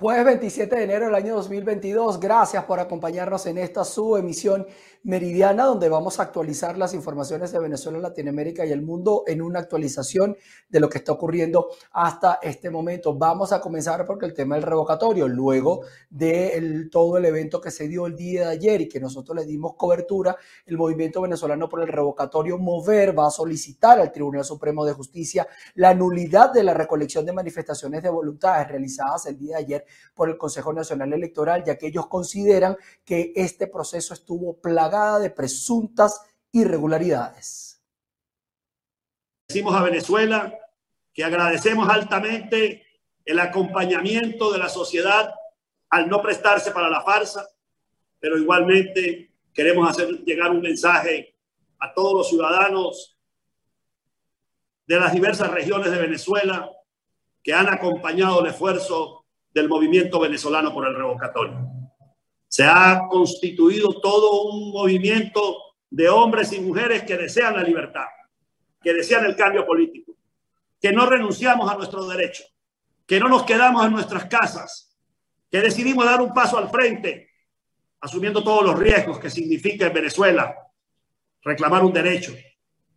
Jueves 27 de enero del año 2022. Gracias por acompañarnos en esta su emisión meridiana donde vamos a actualizar las informaciones de Venezuela, Latinoamérica y el mundo en una actualización de lo que está ocurriendo hasta este momento. Vamos a comenzar porque el tema del revocatorio, luego de todo el evento que se dio el día de ayer y que nosotros le dimos cobertura, el movimiento venezolano por el revocatorio Mover va a solicitar al Tribunal Supremo de Justicia la nulidad de la recolección de manifestaciones de voluntades realizadas el día de ayer por el Consejo Nacional Electoral, ya que ellos consideran que este proceso estuvo plagada de presuntas irregularidades. Decimos a Venezuela que agradecemos altamente el acompañamiento de la sociedad al no prestarse para la farsa, pero igualmente queremos hacer llegar un mensaje a todos los ciudadanos de las diversas regiones de Venezuela que han acompañado el esfuerzo del movimiento venezolano por el revocatorio. Se ha constituido todo un movimiento de hombres y mujeres que desean la libertad, que desean el cambio político, que no renunciamos a nuestros derechos, que no nos quedamos en nuestras casas, que decidimos dar un paso al frente, asumiendo todos los riesgos que significa en Venezuela reclamar un derecho,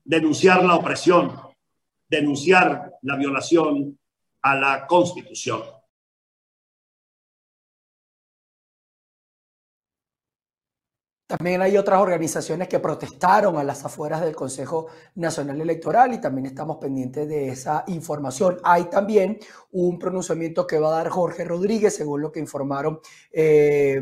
denunciar la opresión, denunciar la violación a la Constitución. También hay otras organizaciones que protestaron a las afueras del Consejo Nacional Electoral y también estamos pendientes de esa información. Hay también un pronunciamiento que va a dar Jorge Rodríguez, según lo que informaron. Eh,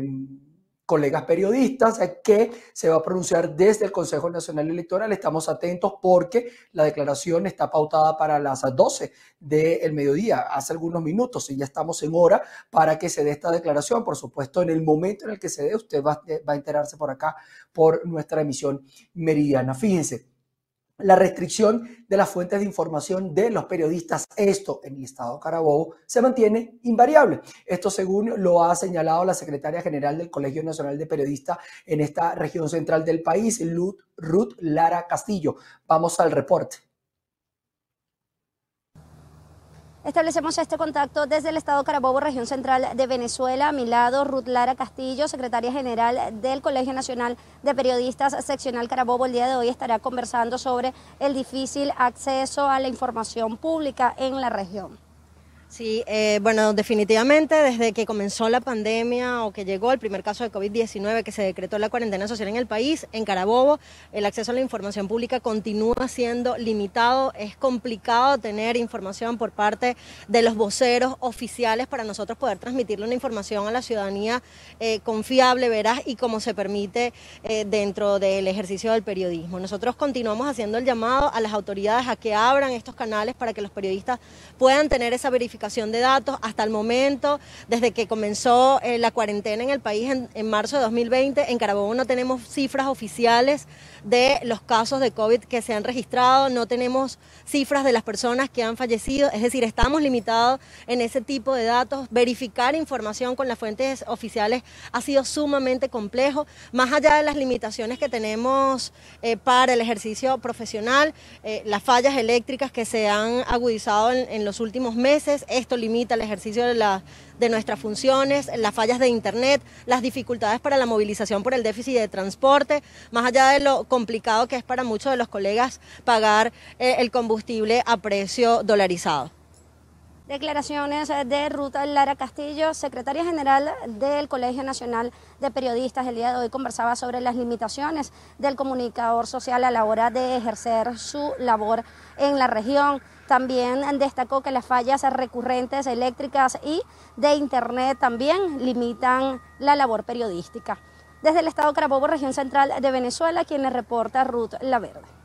colegas periodistas que se va a pronunciar desde el Consejo Nacional Electoral. Estamos atentos porque la declaración está pautada para las 12 del mediodía, hace algunos minutos, y ya estamos en hora para que se dé esta declaración. Por supuesto, en el momento en el que se dé, usted va, va a enterarse por acá por nuestra emisión meridiana. Fíjense la restricción de las fuentes de información de los periodistas. Esto en el estado Carabobo se mantiene invariable. Esto según lo ha señalado la secretaria general del Colegio Nacional de Periodistas en esta región central del país, Ruth Lara Castillo. Vamos al reporte. Establecemos este contacto desde el Estado Carabobo, región central de Venezuela. A mi lado, Ruth Lara Castillo, secretaria general del Colegio Nacional de Periodistas Seccional Carabobo. El día de hoy estará conversando sobre el difícil acceso a la información pública en la región. Sí, eh, bueno, definitivamente desde que comenzó la pandemia o que llegó el primer caso de COVID-19 que se decretó la cuarentena social en el país, en Carabobo, el acceso a la información pública continúa siendo limitado. Es complicado tener información por parte de los voceros oficiales para nosotros poder transmitirle una información a la ciudadanía eh, confiable, veraz y como se permite eh, dentro del ejercicio del periodismo. Nosotros continuamos haciendo el llamado a las autoridades a que abran estos canales para que los periodistas puedan tener esa verificación de datos hasta el momento, desde que comenzó eh, la cuarentena en el país en, en, marzo de 2020, en Carabobo no tenemos cifras oficiales de los casos de COVID que se han registrado, no tenemos cifras de las personas que han fallecido, es decir, estamos limitados en ese tipo de datos. Verificar información con las fuentes oficiales ha sido sumamente complejo, más allá de las limitaciones que tenemos eh, para el ejercicio profesional, eh, las fallas eléctricas que se han agudizado en, en los últimos meses, esto limita el ejercicio de, la, de nuestras funciones, las fallas de Internet, las dificultades para la movilización por el déficit de transporte, más allá de lo complicado que es para muchos de los colegas pagar eh, el combustible a precio dolarizado. Declaraciones de Ruta Lara Castillo, secretaria general del Colegio Nacional de Periodistas. El día de hoy conversaba sobre las limitaciones del comunicador social a la hora de ejercer su labor en la región. También destacó que las fallas recurrentes eléctricas y de Internet también limitan la labor periodística. Desde el Estado Carabobo, región central de Venezuela, quien le reporta Ruth Laverde.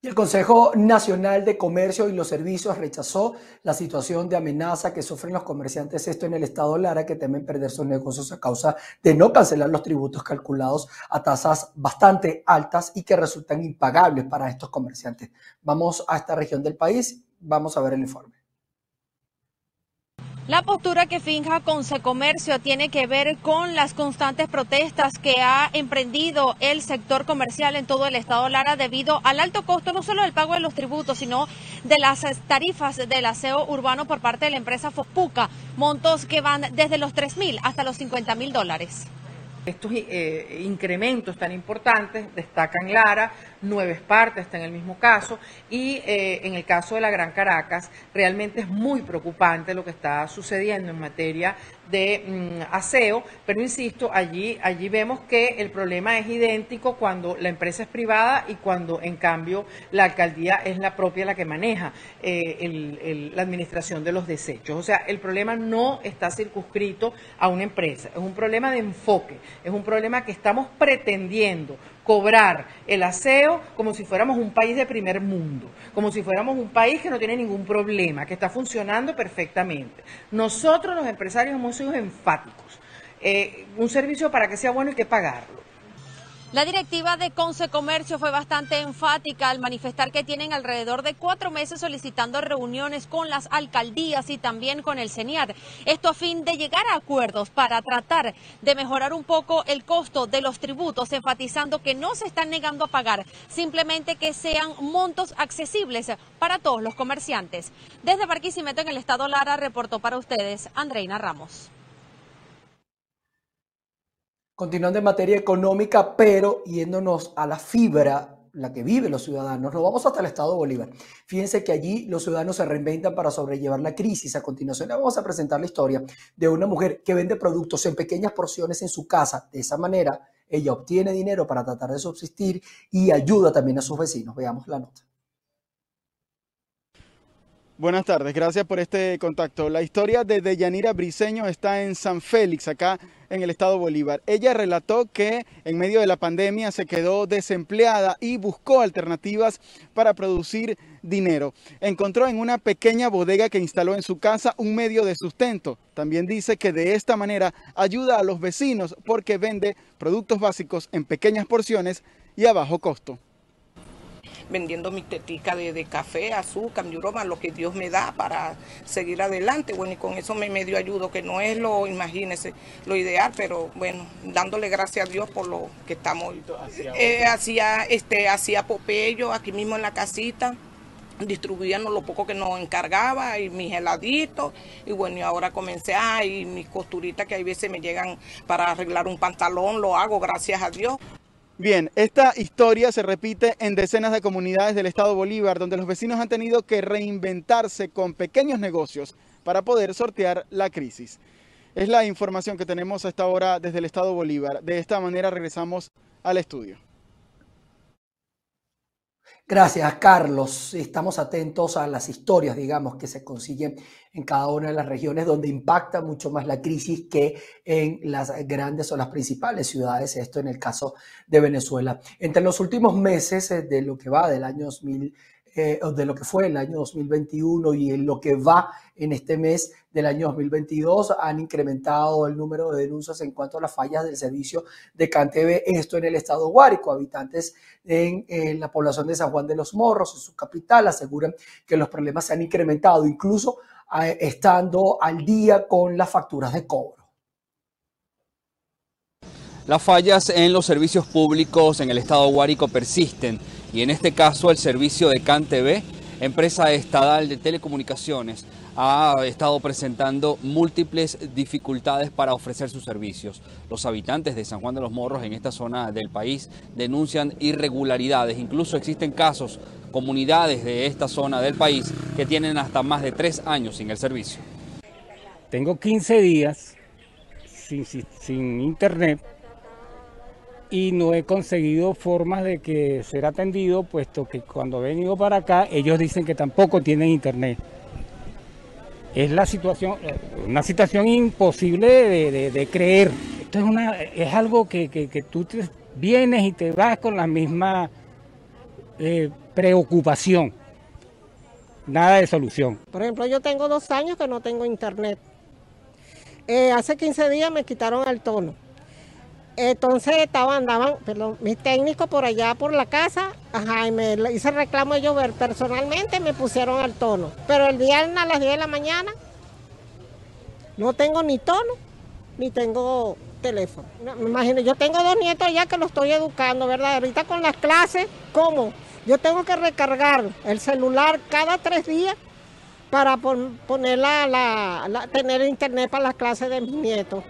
El Consejo Nacional de Comercio y los Servicios rechazó la situación de amenaza que sufren los comerciantes, esto en el estado Lara, que temen perder sus negocios a causa de no cancelar los tributos calculados a tasas bastante altas y que resultan impagables para estos comerciantes. Vamos a esta región del país, vamos a ver el informe. La postura que finja Conce Comercio tiene que ver con las constantes protestas que ha emprendido el sector comercial en todo el estado Lara debido al alto costo no solo del pago de los tributos, sino de las tarifas del aseo urbano por parte de la empresa Fospuca, montos que van desde los 3 mil hasta los 50 mil dólares. Estos eh, incrementos tan importantes destacan Lara, Nueva Esparta está en el mismo caso y eh, en el caso de la Gran Caracas realmente es muy preocupante lo que está sucediendo en materia de mm, aseo, pero insisto, allí, allí vemos que el problema es idéntico cuando la empresa es privada y cuando en cambio la alcaldía es la propia la que maneja eh, la administración de los desechos. O sea, el problema no está circunscrito a una empresa, es un problema de enfoque, es un problema que estamos pretendiendo cobrar el aseo como si fuéramos un país de primer mundo, como si fuéramos un país que no tiene ningún problema, que está funcionando perfectamente. Nosotros los empresarios hemos sido enfáticos. Eh, un servicio para que sea bueno hay que pagarlo. La directiva de Conce Comercio fue bastante enfática al manifestar que tienen alrededor de cuatro meses solicitando reuniones con las alcaldías y también con el CENIAT. Esto a fin de llegar a acuerdos para tratar de mejorar un poco el costo de los tributos, enfatizando que no se están negando a pagar, simplemente que sean montos accesibles para todos los comerciantes. Desde Barquisimeto en el estado Lara reportó para ustedes Andreina Ramos. Continuando en materia económica, pero yéndonos a la fibra, la que viven los ciudadanos, nos vamos hasta el estado de Bolívar. Fíjense que allí los ciudadanos se reinventan para sobrellevar la crisis. A continuación vamos a presentar la historia de una mujer que vende productos en pequeñas porciones en su casa. De esa manera, ella obtiene dinero para tratar de subsistir y ayuda también a sus vecinos. Veamos la nota. Buenas tardes, gracias por este contacto. La historia de Deyanira Briseño está en San Félix, acá en el estado Bolívar. Ella relató que en medio de la pandemia se quedó desempleada y buscó alternativas para producir dinero. Encontró en una pequeña bodega que instaló en su casa un medio de sustento. También dice que de esta manera ayuda a los vecinos porque vende productos básicos en pequeñas porciones y a bajo costo vendiendo mi tetica de, café, azúcar, mi broma, lo que Dios me da para seguir adelante. Bueno, y con eso me medio ayudo, que no es lo, imagínese, lo ideal, pero bueno, dándole gracias a Dios por lo que estamos. Eh, hacía, este, hacía popello aquí mismo en la casita distribuíamos lo poco que nos encargaba y mis heladitos y bueno y ahora comencé a y mis costuritas que a veces me llegan para arreglar un pantalón lo hago gracias a Dios Bien, esta historia se repite en decenas de comunidades del estado Bolívar, donde los vecinos han tenido que reinventarse con pequeños negocios para poder sortear la crisis. Es la información que tenemos a esta hora desde el estado Bolívar. De esta manera regresamos al estudio. Gracias, Carlos. Estamos atentos a las historias, digamos, que se consiguen en cada una de las regiones donde impacta mucho más la crisis que en las grandes o las principales ciudades, esto en el caso de Venezuela. Entre los últimos meses eh, de lo que va del año 2000, eh, de lo que fue el año 2021 y en lo que va en este mes del año 2022 han incrementado el número de denuncias en cuanto a las fallas del servicio de CanTV, esto en el estado Guárico. Habitantes en, la población de San Juan de los Morros, en su capital, aseguran que los problemas se han incrementado, incluso eh, estando al día con las facturas de cobro. Las fallas en los servicios públicos en el estado Guárico persisten y en este caso el servicio de CanTV, empresa estatal de telecomunicaciones, ha estado presentando múltiples dificultades para ofrecer sus servicios. Los habitantes de San Juan de los Morros en esta zona del país denuncian irregularidades, incluso existen casos, comunidades de esta zona del país que tienen hasta más de tres años sin el servicio. Tengo 15 días sin, sin internet y no he conseguido formas de que ser atendido, puesto que cuando he venido para acá ellos dicen que tampoco tienen internet. Es la situación, una situación imposible de, creer. Esto es, una, es algo que, tú vienes y te vas con la misma eh, preocupación. Nada de solución. Por ejemplo, yo tengo dos años que no tengo internet. Eh, hace 15 días me quitaron el tono entonces estaban, andaban, perdón, mis técnicos por allá por la casa, ajá, y me hice reclamo llover. Personalmente me pusieron al tono. Pero el viernes a las 10 de la mañana No tengo ni tono, ni tengo teléfono. Me imagino, yo tengo dos nietos ya que los estoy educando, ¿verdad? Ahorita con las clases, ¿cómo? Yo tengo que recargar el celular cada tres días para la, tener internet para las clases de mis nietos.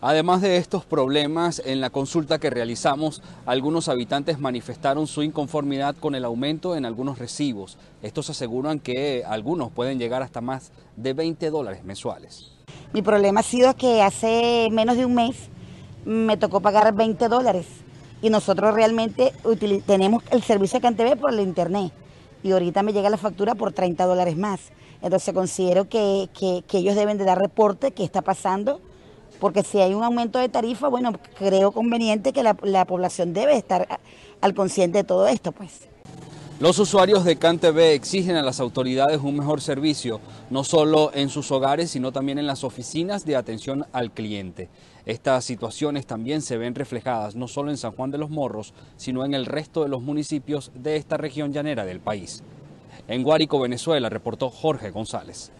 Además de estos problemas, en la consulta que realizamos, algunos habitantes manifestaron su inconformidad con el aumento en algunos recibos. Estos aseguran que algunos pueden llegar hasta más de 20 dólares mensuales. Mi problema ha sido que hace menos de un mes me tocó pagar 20 dólares y nosotros realmente tenemos el servicio de CanTV por el internet y ahorita me llega la factura por 30 dólares más. Entonces considero que, ellos deben de dar reporte qué está pasando, porque si hay un aumento de tarifa, bueno, creo conveniente que la, la población debe estar al consciente de todo esto, pues. Los usuarios de CanTV exigen a las autoridades un mejor servicio, no solo en sus hogares, sino también en las oficinas de atención al cliente. Estas situaciones también se ven reflejadas no solo en San Juan de los Morros, sino en el resto de los municipios de esta región llanera del país. En Guárico, Venezuela, reportó Jorge González.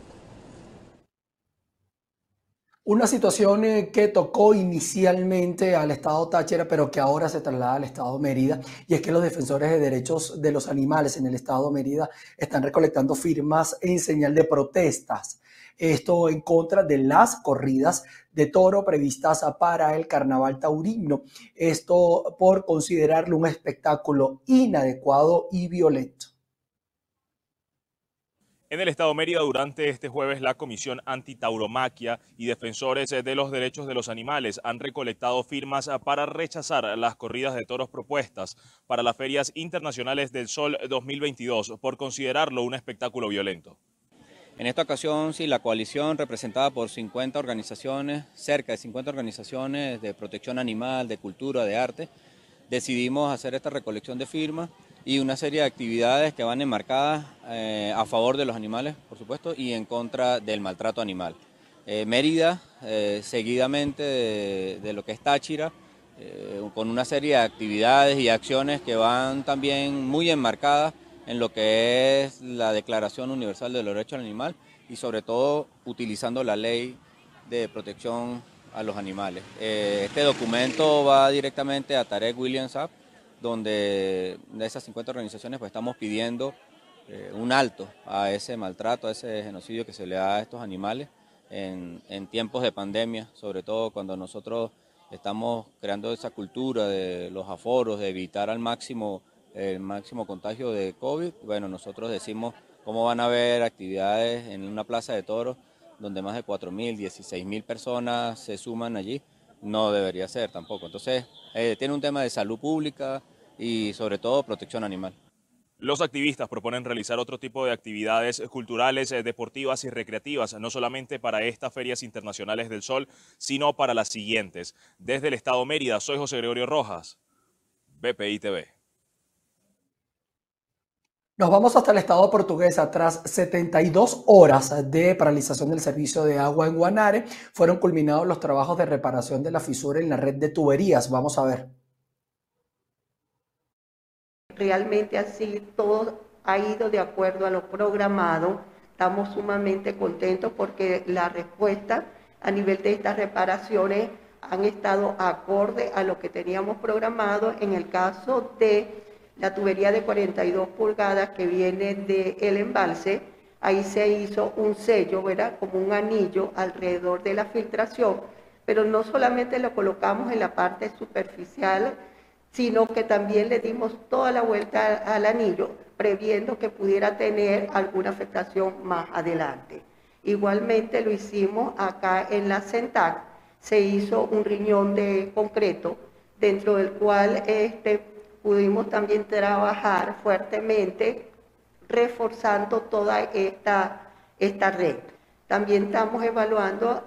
Una situación eh, que tocó inicialmente al Estado Táchira, pero que ahora se traslada al Estado Mérida, y es que los defensores de derechos de los animales en el Estado Mérida están recolectando firmas en señal de protestas. Esto en contra de las corridas de toro previstas para el carnaval taurino. Esto por considerarlo un espectáculo inadecuado y violento. En el Estado Mérida, durante este jueves, la Comisión Antitauromaquia y defensores de los derechos de los animales han recolectado firmas para rechazar las corridas de toros propuestas para las ferias internacionales del Sol 2022 por considerarlo un espectáculo violento. En esta ocasión, sí, la coalición representada por 50 organizaciones, cerca de 50 organizaciones de protección animal, de cultura, de arte, decidimos hacer esta recolección de firmas y una serie de actividades que van enmarcadas eh, a favor de los animales, por supuesto, y en contra del maltrato animal. Eh, Mérida, eh, seguidamente de, lo que es Táchira, con una serie de actividades y acciones que van también muy enmarcadas en lo que es la Declaración Universal de los Derechos del Animal y sobre todo utilizando la ley de protección a los animales. este documento va directamente a Tarek Williams App, donde de esas 50 organizaciones pues estamos pidiendo eh, un alto a ese maltrato, a ese genocidio que se le da a estos animales en, tiempos de pandemia, sobre todo cuando nosotros estamos creando esa cultura de los aforos, de evitar al máximo el máximo contagio de COVID. Bueno, nosotros decimos cómo van a haber actividades en una plaza de toros donde más de 4.000, 16.000 personas se suman allí no debería ser tampoco. Entonces, eh, tiene un tema de salud pública y sobre todo protección animal. Los activistas proponen realizar otro tipo de actividades culturales, eh, deportivas y recreativas, no solamente para estas ferias internacionales del sol, sino para las siguientes. Desde el Estado Mérida, soy José Gregorio Rojas, BPI TV. Nos vamos hasta el estado portuguesa. Tras 72 horas de paralización del servicio de agua en Guanare, fueron culminados los trabajos de reparación de la fisura en la red de tuberías. Vamos a ver. Realmente así todo ha ido de acuerdo a lo programado. Estamos sumamente contentos porque la respuesta a nivel de estas reparaciones han estado acorde a lo que teníamos programado en el caso de la tubería de 42 pulgadas que viene del embalse, ahí se hizo un sello, ¿verdad? Como un anillo alrededor de la filtración, pero no solamente lo colocamos en la parte superficial, sino que también le dimos toda la vuelta al anillo, previendo que pudiera tener alguna afectación más adelante. Igualmente lo hicimos acá en la CENTAC, se hizo un riñón de concreto, dentro del cual este, pudimos también trabajar fuertemente reforzando toda esta, esta red. También estamos evaluando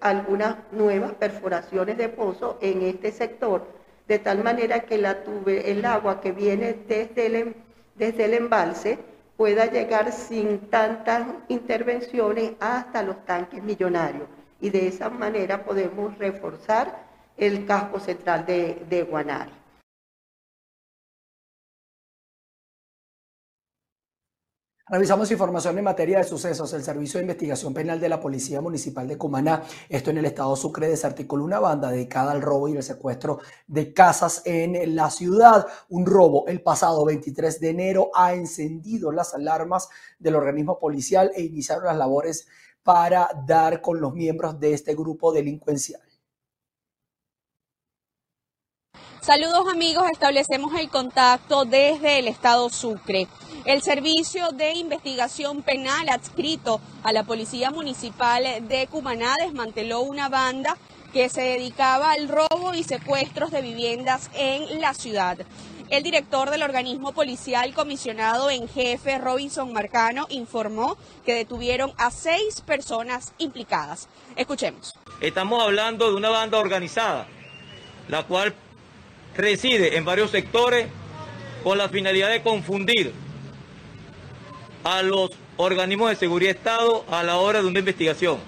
algunas nuevas perforaciones de pozo en este sector, de tal manera que el agua que viene desde el, em, desde el embalse pueda llegar sin tantas intervenciones hasta los tanques millonarios. Y de esa manera podemos reforzar el casco central de, de Guanare. Revisamos información en materia de sucesos. El Servicio de Investigación Penal de la Policía Municipal de Cumaná, esto en el estado Sucre, desarticuló una banda dedicada al robo y el secuestro de casas en la ciudad. Un robo el pasado 23 de enero ha encendido las alarmas del organismo policial e iniciaron las labores para dar con los miembros de este grupo delincuencial. Saludos amigos, establecemos el contacto desde el estado Sucre. El Servicio de Investigación Penal adscrito a la Policía Municipal de Cumaná desmanteló una banda que se dedicaba al robo y secuestros de viviendas en la ciudad. El director del organismo policial comisionado en jefe, Robinson Marcano, informó que detuvieron a seis personas implicadas. Escuchemos. Estamos hablando de una banda organizada, la cual reside en varios sectores con la finalidad de confundir a los organismos de seguridad de Estado a la hora de una investigación.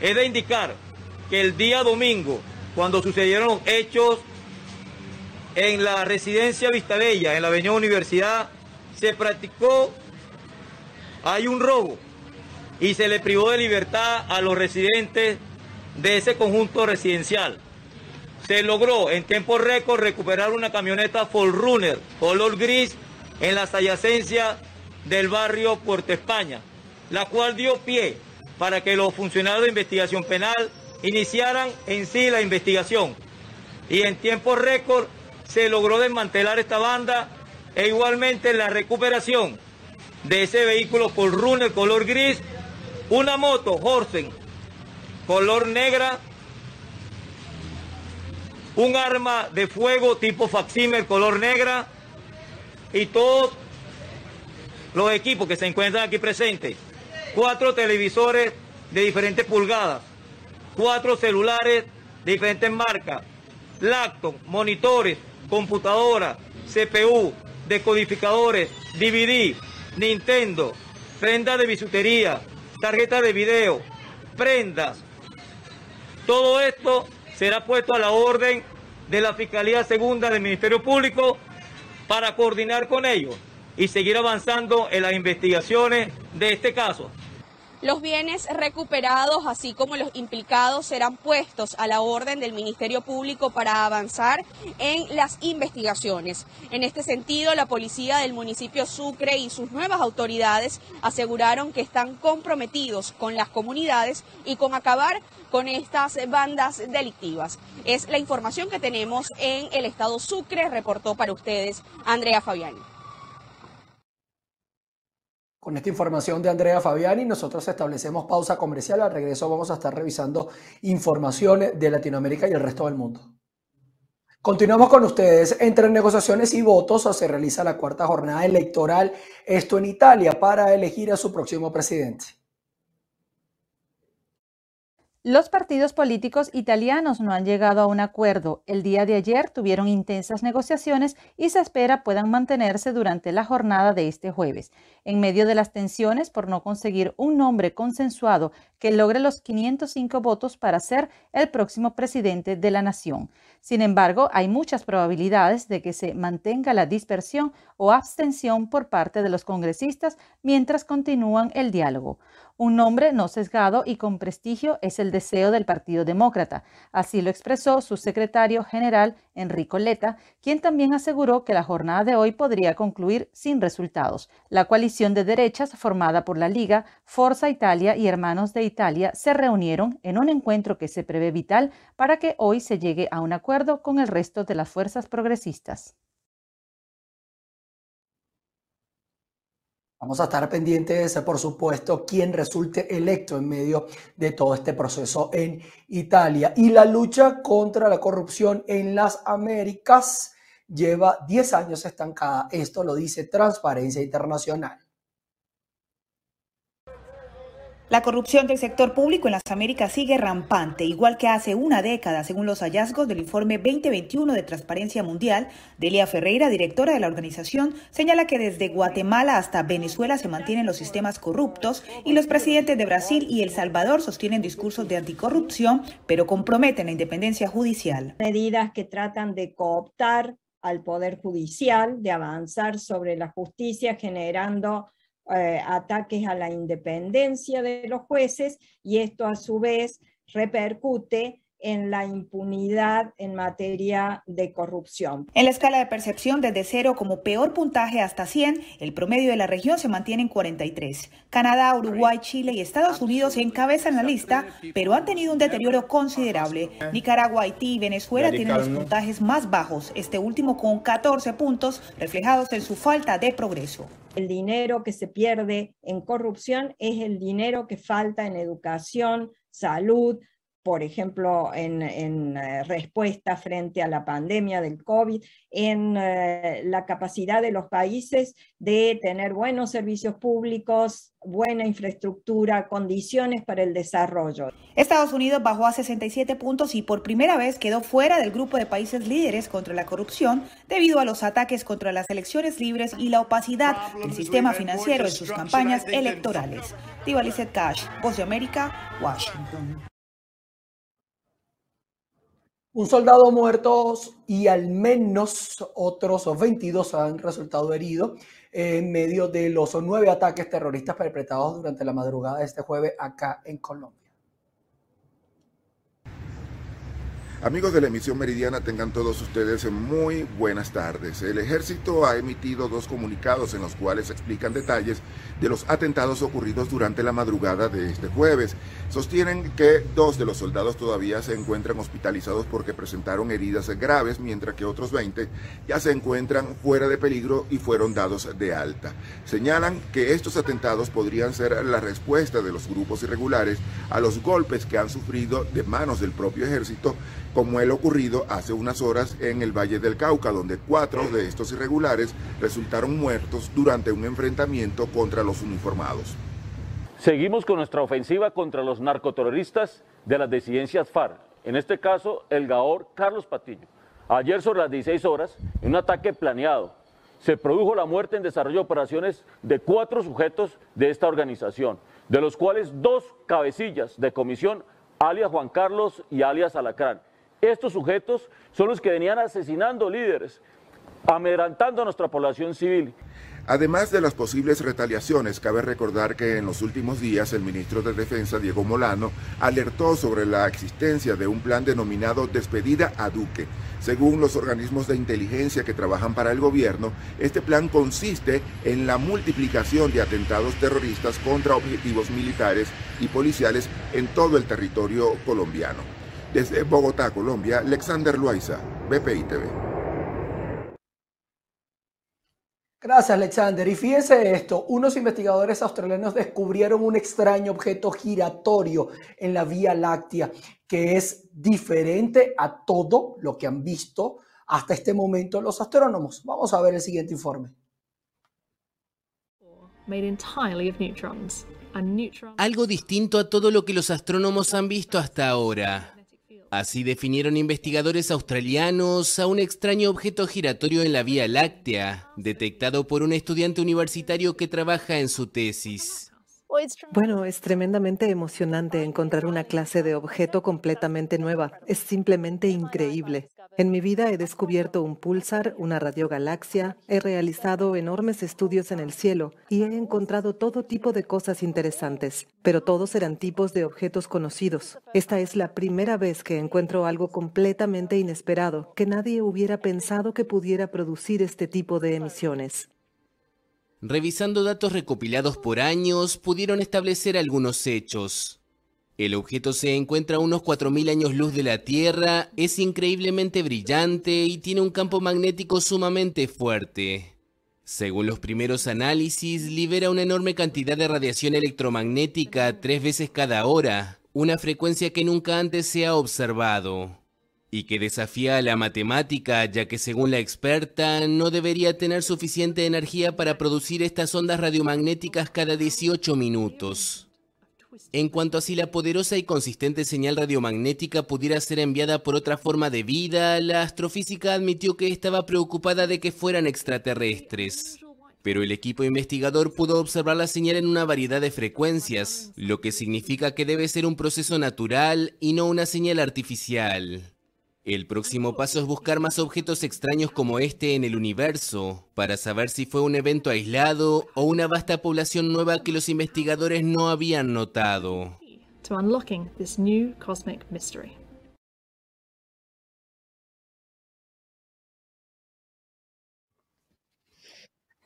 Es de indicar que el día domingo, cuando sucedieron hechos en la residencia Vistabella, en la avenida Universidad, se practicó, hay un robo y se le privó de libertad a los residentes de ese conjunto residencial. Se logró en tiempo récord recuperar una camioneta Runner color gris en las adyacencias del barrio Puerto España, la cual dio pie para que los funcionarios de investigación penal iniciaran en sí la investigación. Y en tiempo récord se logró desmantelar esta banda e igualmente la recuperación de ese vehículo por runner color gris, una moto Horsen color negra, un arma de fuego tipo facsímil color negra, y todos los equipos que se encuentran aquí presentes, cuatro televisores de diferentes pulgadas, cuatro celulares de diferentes marcas, laptop, monitores, computadoras, CPU, decodificadores, DVD, Nintendo, prendas de bisutería, tarjetas de video, prendas. Todo esto será puesto a la orden de la Fiscalía Segunda del Ministerio Público para coordinar con ellos y seguir avanzando en las investigaciones de este caso. Los bienes recuperados, así como los implicados, serán puestos a la orden del Ministerio Público para avanzar en las investigaciones. En este sentido, la policía del municipio Sucre y sus nuevas autoridades aseguraron que están comprometidos con las comunidades y con acabar con estas bandas delictivas. Es la información que tenemos en el estado Sucre, reportó para ustedes Andrea Fabiani. Con esta información de Andrea Fabiani, nosotros establecemos pausa comercial. Al regreso vamos a estar revisando informaciones de Latinoamérica y el resto del mundo. Continuamos con ustedes. Entre negociaciones y votos se realiza la cuarta jornada electoral, esto en Italia, para elegir a su próximo presidente. Los partidos políticos italianos no han llegado a un acuerdo. El día de ayer tuvieron intensas negociaciones y se espera puedan mantenerse durante la jornada de este jueves. En medio de las tensiones por no conseguir un nombre consensuado que logre los 505 votos para ser el próximo presidente de la nación. Sin embargo, hay muchas probabilidades de que se mantenga la dispersión o abstención por parte de los congresistas mientras continúan el diálogo. Un nombre no sesgado y con prestigio es el deseo del Partido Demócrata. Así lo expresó su secretario general, Enrico Letta, quien también aseguró que la jornada de hoy podría concluir sin resultados. La coalición de derechas formada por la Liga, Forza Italia y Hermanos de Italia se reunieron en un encuentro que se prevé vital para que hoy se llegue a un acuerdo con el resto de las fuerzas progresistas. Vamos a estar pendientes, por supuesto, quién resulte electo en medio de todo este proceso en Italia. Y la lucha contra la corrupción en las Américas lleva 10 años estancada. Esto lo dice Transparencia Internacional. La corrupción del sector público en las Américas sigue rampante, igual que hace una década, según los hallazgos del informe 2021 de Transparencia Mundial. Delia Ferreira, directora de la organización, señala que desde Guatemala hasta Venezuela se mantienen los sistemas corruptos y los presidentes de Brasil y El Salvador sostienen discursos de anticorrupción, pero comprometen la independencia judicial. Medidas que tratan de cooptar al Poder Judicial de avanzar sobre la justicia generando eh, ataques a la independencia de los jueces y esto a su vez repercute en la impunidad en materia de corrupción. En la escala de percepción desde cero como peor puntaje hasta 100, el promedio de la región se mantiene en 43. Canadá, Uruguay, Chile y Estados Unidos encabezan la lista, pero han tenido un deterioro considerable. Nicaragua, Haití y Venezuela tienen los puntajes más bajos, este último con 14 puntos, reflejados en su falta de progreso. El dinero que se pierde en corrupción es el dinero que falta en educación, salud, por ejemplo, en, eh, respuesta frente a la pandemia del COVID, en eh, la capacidad de los países de tener buenos servicios públicos, buena infraestructura, condiciones para el desarrollo. Estados Unidos bajó a 67 puntos y por primera vez quedó fuera del grupo de países líderes contra la corrupción debido a los ataques contra las elecciones libres y la opacidad del sistema financiero en sus campañas electorales. Diva Cash, Voz de América, Washington. Un soldado muerto y al menos otros 22 han resultado heridos en medio de los nueve ataques terroristas perpetrados durante la madrugada de este jueves acá en Colombia. Amigos de la emisión meridiana, tengan todos ustedes muy buenas tardes. El ejército ha emitido dos comunicados en los cuales explican detalles de los atentados ocurridos durante la madrugada de este jueves. Sostienen que dos de los soldados todavía se encuentran hospitalizados porque presentaron heridas graves, mientras que otros 20 ya se encuentran fuera de peligro y fueron dados de alta. Señalan que estos atentados podrían ser la respuesta de los grupos irregulares a los golpes que han sufrido de manos del propio ejército como el ocurrido hace unas horas en el Valle del Cauca, donde cuatro de estos irregulares resultaron muertos durante un enfrentamiento contra los uniformados. Seguimos con nuestra ofensiva contra los narcoterroristas de las disidencias FARC, en este caso el Gaor Carlos Patillo. Ayer sobre las 16 horas, en un ataque planeado, se produjo la muerte en desarrollo de operaciones de cuatro sujetos de esta organización, de los cuales dos cabecillas de comisión, alias Juan Carlos y alias Alacrán, estos sujetos son los que venían asesinando líderes, amedrantando a nuestra población civil. Además de las posibles retaliaciones, cabe recordar que en los últimos días el ministro de Defensa, Diego Molano, alertó sobre la existencia de un plan denominado Despedida a Duque. Según los organismos de inteligencia que trabajan para el gobierno, este plan consiste en la multiplicación de atentados terroristas contra objetivos militares y policiales en todo el territorio colombiano. Desde Bogotá, Colombia, Alexander Loaiza, BPI TV. Gracias, Alexander. Y fíjense esto, unos investigadores australianos descubrieron un extraño objeto giratorio en la Vía Láctea que es diferente a todo lo que han visto hasta este momento los astrónomos. Vamos a ver el siguiente informe. Algo distinto a todo lo que los astrónomos han visto hasta ahora. Así definieron investigadores australianos a un extraño objeto giratorio en la Vía Láctea, detectado por un estudiante universitario que trabaja en su tesis. Bueno, es tremendamente emocionante encontrar una clase de objeto completamente nueva. Es simplemente increíble. En mi vida he descubierto un pulsar, una radiogalaxia, he realizado enormes estudios en el cielo y he encontrado todo tipo de cosas interesantes, pero todos eran tipos de objetos conocidos. Esta es la primera vez que encuentro algo completamente inesperado, que nadie hubiera pensado que pudiera producir este tipo de emisiones. Revisando datos recopilados por años, pudieron establecer algunos hechos. El objeto se encuentra a unos 4.000 años luz de la Tierra, es increíblemente brillante y tiene un campo magnético sumamente fuerte. Según los primeros análisis, libera una enorme cantidad de radiación electromagnética tres veces cada hora, una frecuencia que nunca antes se ha observado y que desafía a la matemática, ya que según la experta, no debería tener suficiente energía para producir estas ondas radiomagnéticas cada 18 minutos. En cuanto a si la poderosa y consistente señal radiomagnética pudiera ser enviada por otra forma de vida, la astrofísica admitió que estaba preocupada de que fueran extraterrestres. Pero el equipo investigador pudo observar la señal en una variedad de frecuencias, lo que significa que debe ser un proceso natural y no una señal artificial. El próximo paso es buscar más objetos extraños como este en el universo, para saber si fue un evento aislado o una vasta población nueva que los investigadores no habían notado. to unlocking this new cosmic mystery.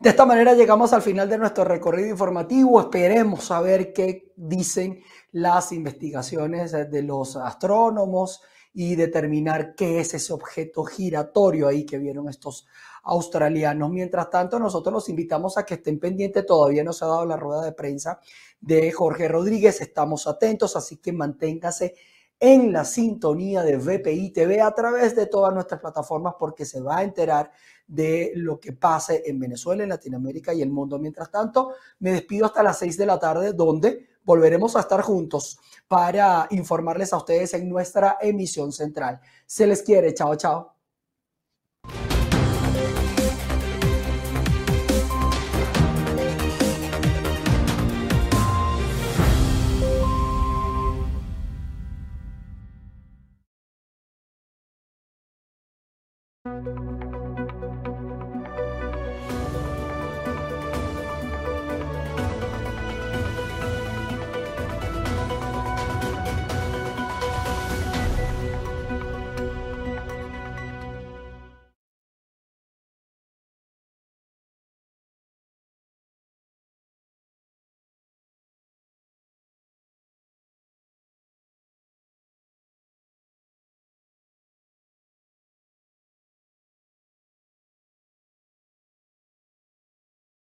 De esta manera llegamos al final de nuestro recorrido informativo. Esperemos saber qué dicen las investigaciones de los astrónomos y determinar qué es ese objeto giratorio ahí que vieron estos australianos. Mientras tanto, nosotros los invitamos a que estén pendientes. Todavía no se ha dado la rueda de prensa de Jorge Rodríguez. Estamos atentos, así que manténgase en la sintonía de VPI TV a través de todas nuestras plataformas porque se va a enterar de lo que pase en Venezuela, en Latinoamérica y el mundo. Mientras tanto, me despido hasta las 6 de la tarde donde volveremos a estar juntos para informarles a ustedes en nuestra emisión central. Se les quiere, chao, chao.